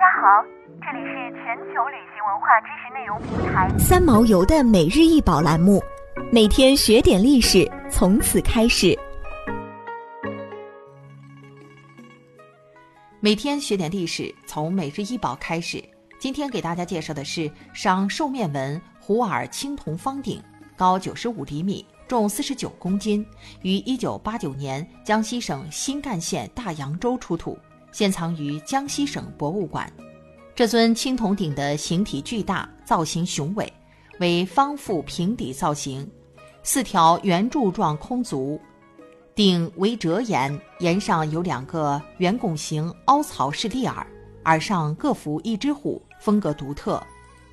大家好，这里是全球旅行文化知识内容平台三毛游的每日一宝栏目，每天学点历史，从此开始。每天学点历史，从每日一宝开始。今天给大家介绍的是商兽面纹虎耳青铜方鼎，高九十五厘米，重四十九公斤，于一九八九年江西省新干县大洋洲出土。现藏于江西省博物馆。这尊青铜鼎的形体巨大，造型雄伟，为方腹平底造型，四条圆柱状空足，鼎为折檐，檐上有两个圆拱形凹槽式立耳，耳上各伏一只虎，风格独特。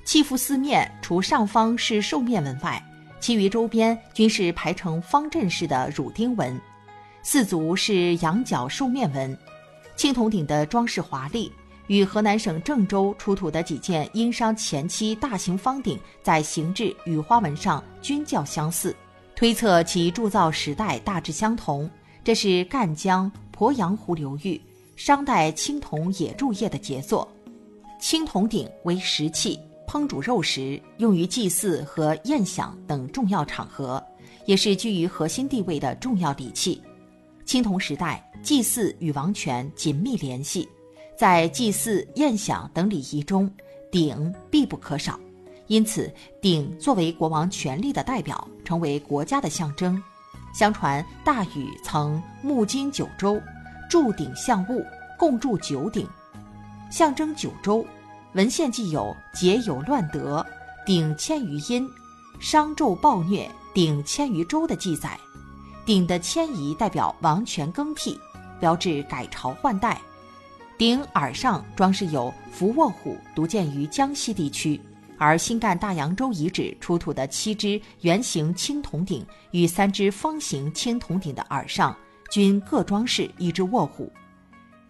器腹四面除上方是兽面纹外，其余周边均是排成方阵式的乳钉纹，四足是羊角兽面纹。青铜鼎的装饰华丽，与河南省郑州出土的几件殷商前期大型方鼎在形制与花纹上均较相似，推测其铸造时代大致相同。这是赣江鄱阳湖流域商代青铜冶铸业的杰作。青铜鼎为食器，烹煮肉食，用于祭祀和宴享等重要场合，也是居于核心地位的重要礼器。青铜时代。祭祀与王权紧密联系，在祭祀、宴享等礼仪中，鼎必不可少。因此，鼎作为国王权力的代表，成为国家的象征。相传，大禹曾募金九州，铸鼎象物，共铸九鼎，象征九州。文献既有“节有乱德，鼎迁于殷；商纣暴虐，鼎迁于周”的记载。鼎的迁移代表王权更替。标志改朝换代，鼎耳上装饰有伏卧虎，独见于江西地区。而新干大洋洲遗址出土的七只圆形青铜鼎与三只方形青铜鼎的耳上，均各装饰一只卧虎。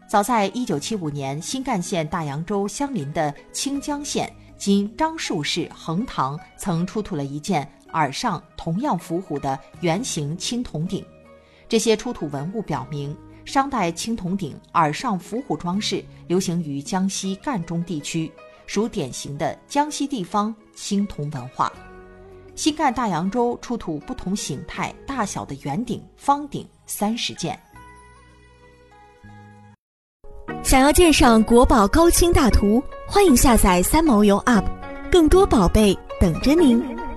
早在1975年，新干县大洋洲相邻的清江县（今樟树市横塘）曾出土了一件耳上同样伏虎的圆形青铜鼎。这些出土文物表明。商代青铜鼎耳上伏虎装饰流行于江西赣中地区，属典型的江西地方青铜文化。新干大洋洲出土不同形态、大小的圆鼎、方鼎三十件。想要鉴赏国宝高清大图，欢迎下载三毛游 App，更多宝贝等着您。